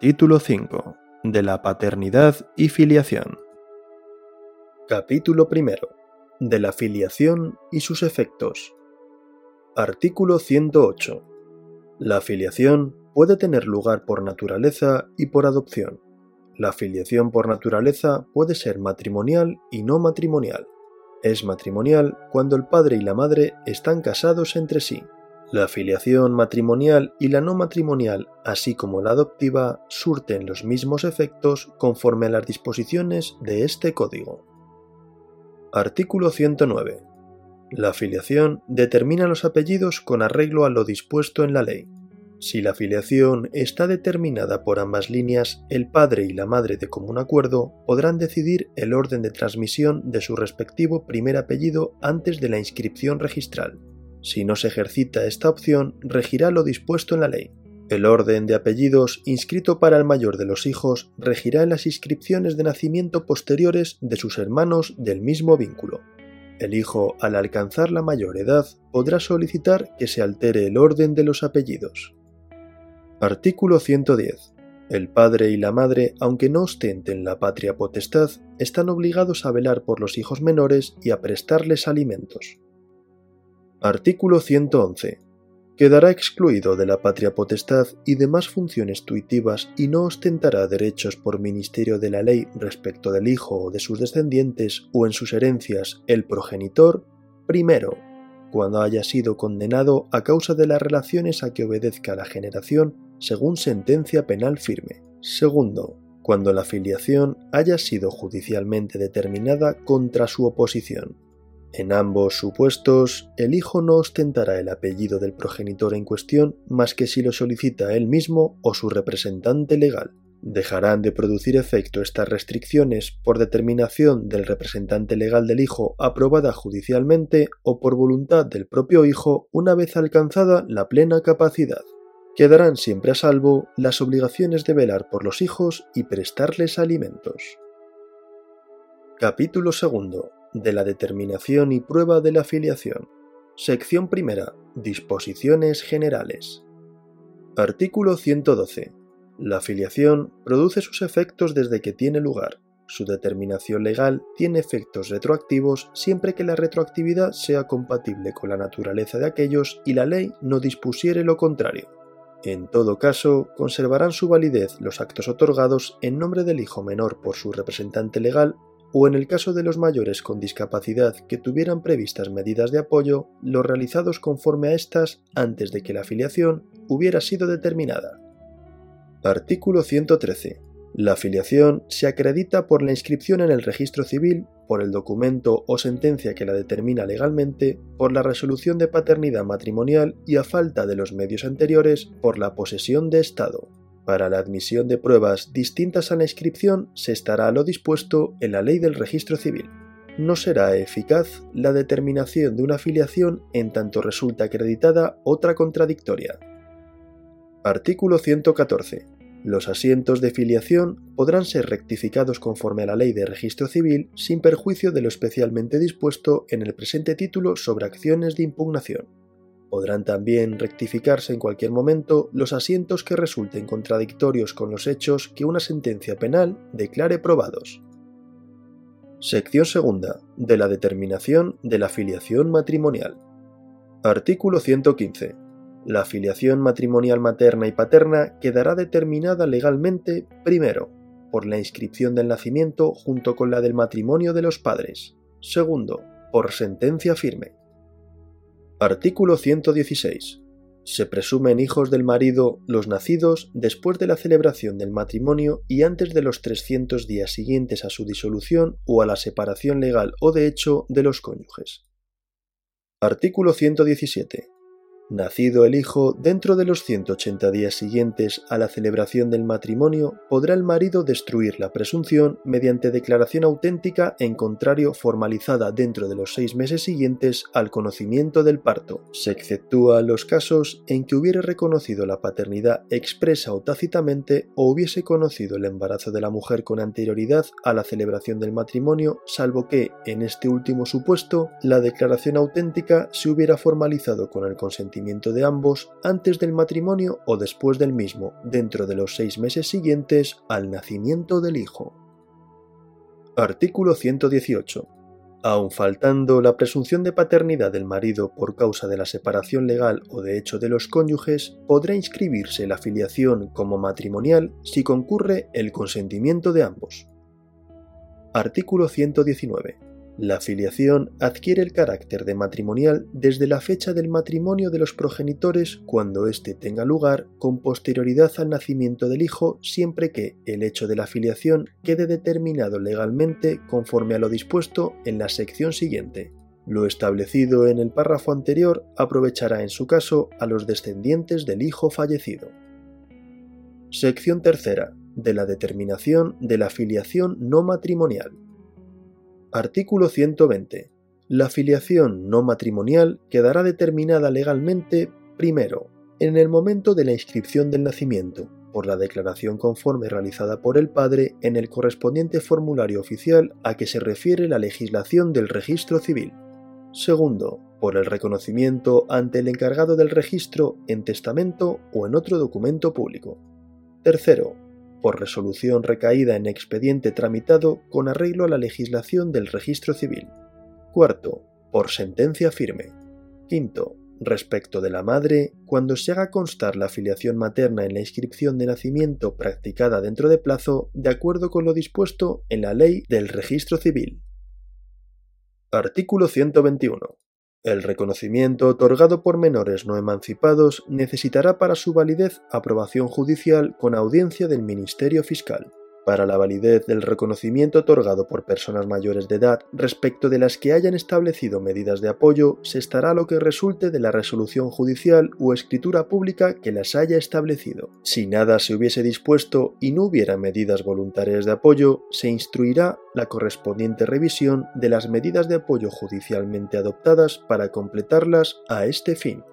Título 5. De la paternidad y filiación. Capítulo 1. De la filiación y sus efectos. Artículo 108. La filiación puede tener lugar por naturaleza y por adopción. La filiación por naturaleza puede ser matrimonial y no matrimonial. Es matrimonial cuando el padre y la madre están casados entre sí. La filiación matrimonial y la no matrimonial, así como la adoptiva, surten los mismos efectos conforme a las disposiciones de este código. Artículo 109. La filiación determina los apellidos con arreglo a lo dispuesto en la ley. Si la filiación está determinada por ambas líneas, el padre y la madre de común acuerdo podrán decidir el orden de transmisión de su respectivo primer apellido antes de la inscripción registral. Si no se ejercita esta opción, regirá lo dispuesto en la ley. El orden de apellidos inscrito para el mayor de los hijos regirá en las inscripciones de nacimiento posteriores de sus hermanos del mismo vínculo. El hijo, al alcanzar la mayor edad, podrá solicitar que se altere el orden de los apellidos. Artículo 110. El padre y la madre, aunque no ostenten la patria potestad, están obligados a velar por los hijos menores y a prestarles alimentos. Artículo 111. Quedará excluido de la patria potestad y demás funciones tuitivas y no ostentará derechos por ministerio de la ley respecto del hijo o de sus descendientes o en sus herencias el progenitor, primero, cuando haya sido condenado a causa de las relaciones a que obedezca la generación según sentencia penal firme. Segundo, cuando la filiación haya sido judicialmente determinada contra su oposición. En ambos supuestos, el hijo no ostentará el apellido del progenitor en cuestión más que si lo solicita él mismo o su representante legal. Dejarán de producir efecto estas restricciones por determinación del representante legal del hijo aprobada judicialmente o por voluntad del propio hijo una vez alcanzada la plena capacidad. Quedarán siempre a salvo las obligaciones de velar por los hijos y prestarles alimentos. Capítulo segundo de la determinación y prueba de la filiación. Sección primera. Disposiciones generales. Artículo 112. La filiación produce sus efectos desde que tiene lugar. Su determinación legal tiene efectos retroactivos siempre que la retroactividad sea compatible con la naturaleza de aquellos y la ley no dispusiere lo contrario. En todo caso, conservarán su validez los actos otorgados en nombre del hijo menor por su representante legal o en el caso de los mayores con discapacidad que tuvieran previstas medidas de apoyo, los realizados conforme a estas antes de que la afiliación hubiera sido determinada. Artículo 113. La afiliación se acredita por la inscripción en el registro civil, por el documento o sentencia que la determina legalmente, por la resolución de paternidad matrimonial y a falta de los medios anteriores, por la posesión de Estado. Para la admisión de pruebas distintas a la inscripción se estará lo dispuesto en la ley del registro civil. No será eficaz la determinación de una afiliación en tanto resulta acreditada otra contradictoria. Artículo 114. Los asientos de filiación podrán ser rectificados conforme a la ley de registro civil sin perjuicio de lo especialmente dispuesto en el presente título sobre acciones de impugnación. Podrán también rectificarse en cualquier momento los asientos que resulten contradictorios con los hechos que una sentencia penal declare probados. Sección segunda. De la determinación de la filiación matrimonial. Artículo 115. La filiación matrimonial materna y paterna quedará determinada legalmente, primero, por la inscripción del nacimiento junto con la del matrimonio de los padres. Segundo, por sentencia firme. Artículo 116. Se presumen hijos del marido los nacidos después de la celebración del matrimonio y antes de los 300 días siguientes a su disolución o a la separación legal o de hecho de los cónyuges. Artículo 117. Nacido el hijo dentro de los 180 días siguientes a la celebración del matrimonio, podrá el marido destruir la presunción mediante declaración auténtica en contrario formalizada dentro de los seis meses siguientes al conocimiento del parto. Se exceptúa los casos en que hubiere reconocido la paternidad expresa o tácitamente o hubiese conocido el embarazo de la mujer con anterioridad a la celebración del matrimonio, salvo que, en este último supuesto, la declaración auténtica se hubiera formalizado con el consentimiento de ambos antes del matrimonio o después del mismo, dentro de los seis meses siguientes al nacimiento del hijo. Artículo 118. Aun faltando la presunción de paternidad del marido por causa de la separación legal o de hecho de los cónyuges, podrá inscribirse la filiación como matrimonial si concurre el consentimiento de ambos. Artículo 119. La filiación adquiere el carácter de matrimonial desde la fecha del matrimonio de los progenitores cuando éste tenga lugar con posterioridad al nacimiento del hijo siempre que el hecho de la filiación quede determinado legalmente conforme a lo dispuesto en la sección siguiente. Lo establecido en el párrafo anterior aprovechará en su caso a los descendientes del hijo fallecido. Sección tercera. De la determinación de la filiación no matrimonial. Artículo 120. La filiación no matrimonial quedará determinada legalmente, primero, en el momento de la inscripción del nacimiento, por la declaración conforme realizada por el padre en el correspondiente formulario oficial a que se refiere la legislación del registro civil. Segundo, por el reconocimiento ante el encargado del registro en testamento o en otro documento público. Tercero, por resolución recaída en expediente tramitado con arreglo a la legislación del registro civil. Cuarto, por sentencia firme. Quinto, respecto de la madre, cuando se haga constar la filiación materna en la inscripción de nacimiento practicada dentro de plazo, de acuerdo con lo dispuesto en la ley del registro civil. Artículo 121. El reconocimiento otorgado por menores no emancipados necesitará para su validez aprobación judicial con audiencia del Ministerio Fiscal para la validez del reconocimiento otorgado por personas mayores de edad respecto de las que hayan establecido medidas de apoyo, se estará lo que resulte de la resolución judicial o escritura pública que las haya establecido. Si nada se hubiese dispuesto y no hubiera medidas voluntarias de apoyo, se instruirá la correspondiente revisión de las medidas de apoyo judicialmente adoptadas para completarlas a este fin.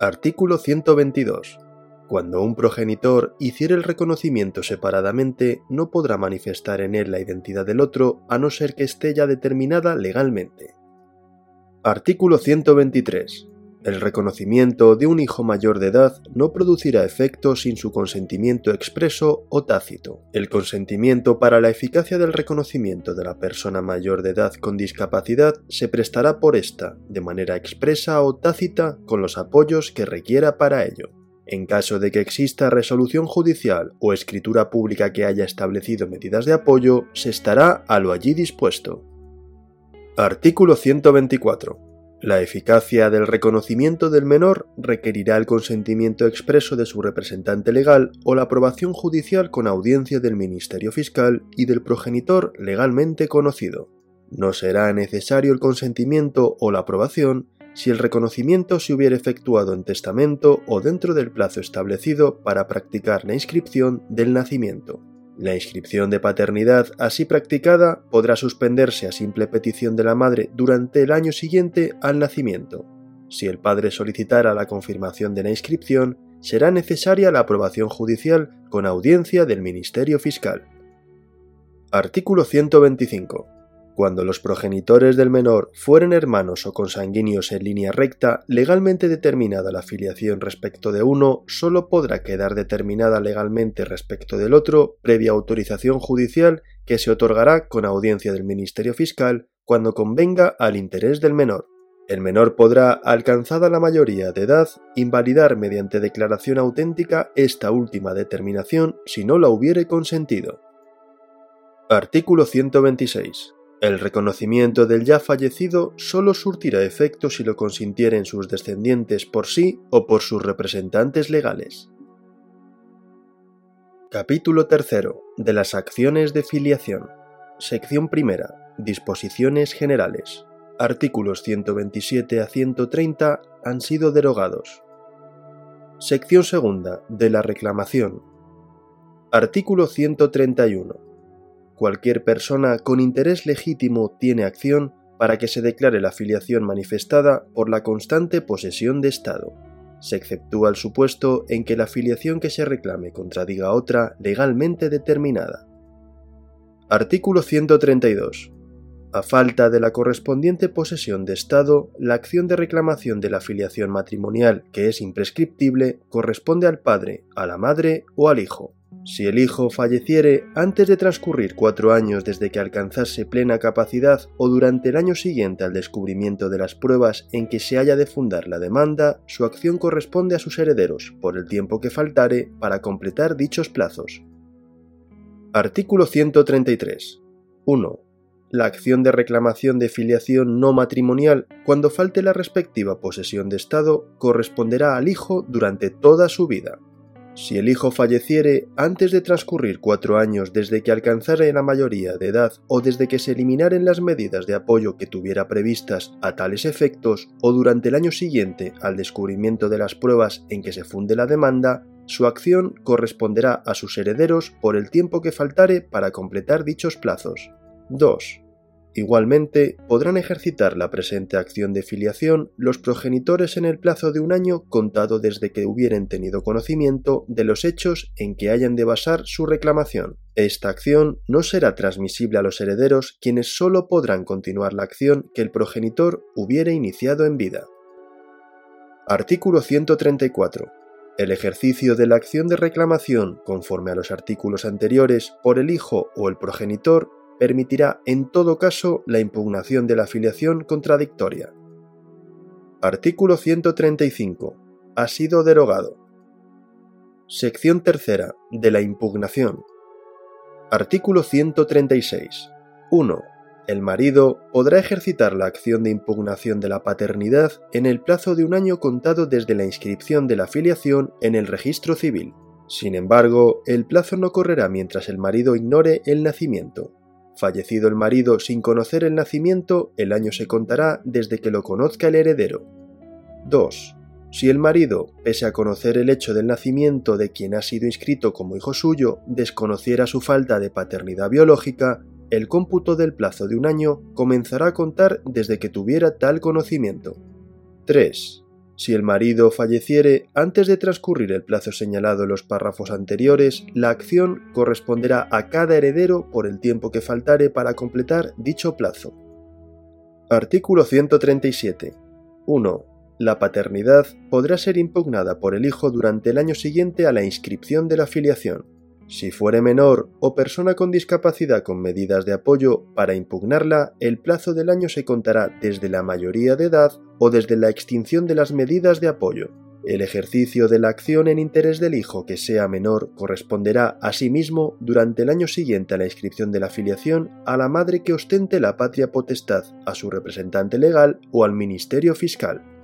Artículo 122. Cuando un progenitor hiciere el reconocimiento separadamente, no podrá manifestar en él la identidad del otro a no ser que esté ya determinada legalmente. Artículo 123. El reconocimiento de un hijo mayor de edad no producirá efecto sin su consentimiento expreso o tácito. El consentimiento para la eficacia del reconocimiento de la persona mayor de edad con discapacidad se prestará por ésta, de manera expresa o tácita, con los apoyos que requiera para ello. En caso de que exista resolución judicial o escritura pública que haya establecido medidas de apoyo, se estará a lo allí dispuesto. Artículo 124. La eficacia del reconocimiento del menor requerirá el consentimiento expreso de su representante legal o la aprobación judicial con audiencia del Ministerio Fiscal y del progenitor legalmente conocido. No será necesario el consentimiento o la aprobación si el reconocimiento se hubiera efectuado en testamento o dentro del plazo establecido para practicar la inscripción del nacimiento. La inscripción de paternidad así practicada podrá suspenderse a simple petición de la madre durante el año siguiente al nacimiento. Si el padre solicitara la confirmación de la inscripción, será necesaria la aprobación judicial con audiencia del Ministerio Fiscal. Artículo 125. Cuando los progenitores del menor fueren hermanos o consanguíneos en línea recta, legalmente determinada la filiación respecto de uno, solo podrá quedar determinada legalmente respecto del otro previa autorización judicial que se otorgará con audiencia del Ministerio Fiscal cuando convenga al interés del menor. El menor podrá, alcanzada la mayoría de edad, invalidar mediante declaración auténtica esta última determinación si no la hubiere consentido. Artículo 126. El reconocimiento del ya fallecido solo surtirá efecto si lo consintieren sus descendientes por sí o por sus representantes legales. Capítulo 3 de las acciones de filiación. Sección primera. Disposiciones generales. Artículos 127 a 130 han sido derogados. Sección segunda. De la reclamación. Artículo 131 cualquier persona con interés legítimo tiene acción para que se declare la filiación manifestada por la constante posesión de Estado. Se exceptúa el supuesto en que la filiación que se reclame contradiga otra legalmente determinada. Artículo 132. A falta de la correspondiente posesión de Estado, la acción de reclamación de la filiación matrimonial, que es imprescriptible, corresponde al padre, a la madre o al hijo. Si el hijo falleciere antes de transcurrir cuatro años desde que alcanzase plena capacidad o durante el año siguiente al descubrimiento de las pruebas en que se haya de fundar la demanda, su acción corresponde a sus herederos por el tiempo que faltare para completar dichos plazos. Artículo 133. 1 la acción de reclamación de filiación no matrimonial, cuando falte la respectiva posesión de Estado, corresponderá al hijo durante toda su vida. Si el hijo falleciere antes de transcurrir cuatro años desde que alcanzare la mayoría de edad o desde que se eliminaren las medidas de apoyo que tuviera previstas a tales efectos o durante el año siguiente al descubrimiento de las pruebas en que se funde la demanda, su acción corresponderá a sus herederos por el tiempo que faltare para completar dichos plazos. 2. Igualmente, podrán ejercitar la presente acción de filiación los progenitores en el plazo de un año contado desde que hubieren tenido conocimiento de los hechos en que hayan de basar su reclamación. Esta acción no será transmisible a los herederos quienes sólo podrán continuar la acción que el progenitor hubiere iniciado en vida. Artículo 134. El ejercicio de la acción de reclamación, conforme a los artículos anteriores, por el hijo o el progenitor permitirá en todo caso la impugnación de la afiliación contradictoria. Artículo 135. Ha sido derogado. Sección tercera de la impugnación. Artículo 136. 1. El marido podrá ejercitar la acción de impugnación de la paternidad en el plazo de un año contado desde la inscripción de la afiliación en el registro civil. Sin embargo, el plazo no correrá mientras el marido ignore el nacimiento. Fallecido el marido sin conocer el nacimiento, el año se contará desde que lo conozca el heredero. 2. Si el marido, pese a conocer el hecho del nacimiento de quien ha sido inscrito como hijo suyo, desconociera su falta de paternidad biológica, el cómputo del plazo de un año comenzará a contar desde que tuviera tal conocimiento. 3. Si el marido falleciere antes de transcurrir el plazo señalado en los párrafos anteriores, la acción corresponderá a cada heredero por el tiempo que faltare para completar dicho plazo. Artículo 137. 1. La paternidad podrá ser impugnada por el hijo durante el año siguiente a la inscripción de la filiación. Si fuere menor o persona con discapacidad con medidas de apoyo, para impugnarla, el plazo del año se contará desde la mayoría de edad o desde la extinción de las medidas de apoyo. El ejercicio de la acción en interés del hijo que sea menor corresponderá asimismo durante el año siguiente a la inscripción de la filiación a la madre que ostente la patria potestad, a su representante legal o al Ministerio Fiscal.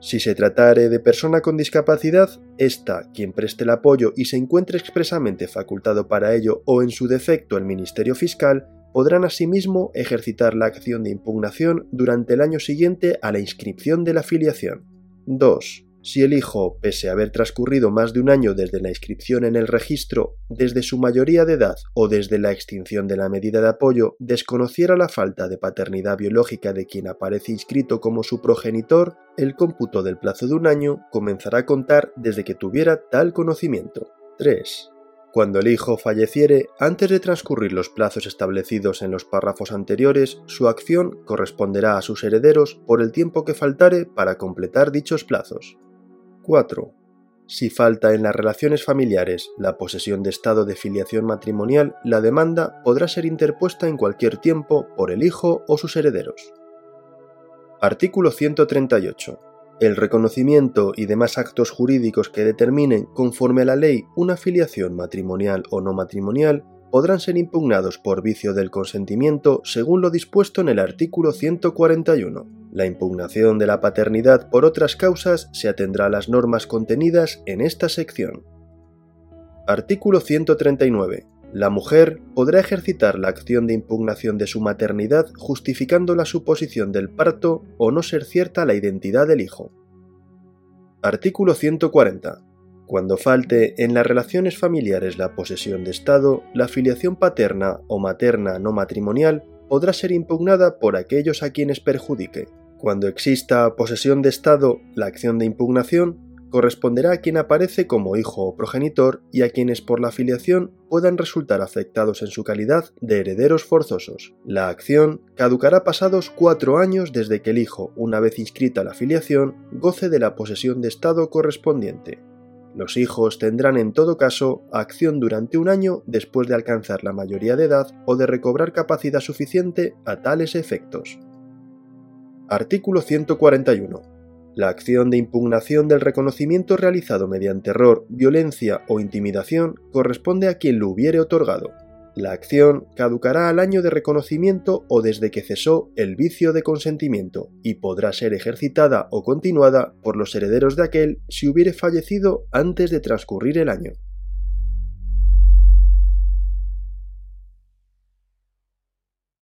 Si se tratare de persona con discapacidad, ésta, quien preste el apoyo y se encuentre expresamente facultado para ello o en su defecto el Ministerio Fiscal, podrán asimismo ejercitar la acción de impugnación durante el año siguiente a la inscripción de la filiación. 2. Si el hijo, pese a haber transcurrido más de un año desde la inscripción en el registro, desde su mayoría de edad o desde la extinción de la medida de apoyo, desconociera la falta de paternidad biológica de quien aparece inscrito como su progenitor, el cómputo del plazo de un año comenzará a contar desde que tuviera tal conocimiento. 3. Cuando el hijo falleciere, antes de transcurrir los plazos establecidos en los párrafos anteriores, su acción corresponderá a sus herederos por el tiempo que faltare para completar dichos plazos. 4. Si falta en las relaciones familiares la posesión de estado de filiación matrimonial, la demanda podrá ser interpuesta en cualquier tiempo por el hijo o sus herederos. Artículo 138. El reconocimiento y demás actos jurídicos que determinen conforme a la ley una filiación matrimonial o no matrimonial podrán ser impugnados por vicio del consentimiento según lo dispuesto en el artículo 141. La impugnación de la paternidad por otras causas se atendrá a las normas contenidas en esta sección. Artículo 139. La mujer podrá ejercitar la acción de impugnación de su maternidad justificando la suposición del parto o no ser cierta la identidad del hijo. Artículo 140. Cuando falte en las relaciones familiares la posesión de Estado, la filiación paterna o materna no matrimonial podrá ser impugnada por aquellos a quienes perjudique. Cuando exista posesión de Estado, la acción de impugnación corresponderá a quien aparece como hijo o progenitor y a quienes por la filiación puedan resultar afectados en su calidad de herederos forzosos. La acción caducará pasados cuatro años desde que el hijo, una vez inscrita la filiación, goce de la posesión de Estado correspondiente. Los hijos tendrán en todo caso acción durante un año después de alcanzar la mayoría de edad o de recobrar capacidad suficiente a tales efectos. Artículo 141. La acción de impugnación del reconocimiento realizado mediante error, violencia o intimidación corresponde a quien lo hubiere otorgado. La acción caducará al año de reconocimiento o desde que cesó el vicio de consentimiento y podrá ser ejercitada o continuada por los herederos de aquel si hubiere fallecido antes de transcurrir el año.